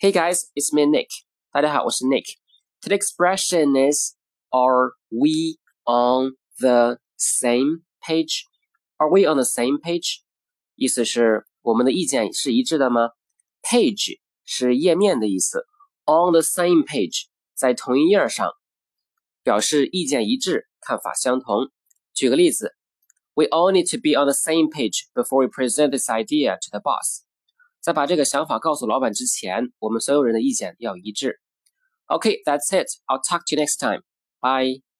Hey guys, it's me Nick. 大家好，我是 Nick. Today's expression is Are we on the same page? Are we on the same page? 意思是我们的意见是一致的吗？Page 是页面的意思，on the same page 在同一页上，表示意见一致，看法相同。举个例子，We all need to be on the same page before we present this idea to the boss. 在把这个想法告诉老板之前，我们所有人的意见要一致。OK，that's it. I'll talk to you next time. Bye.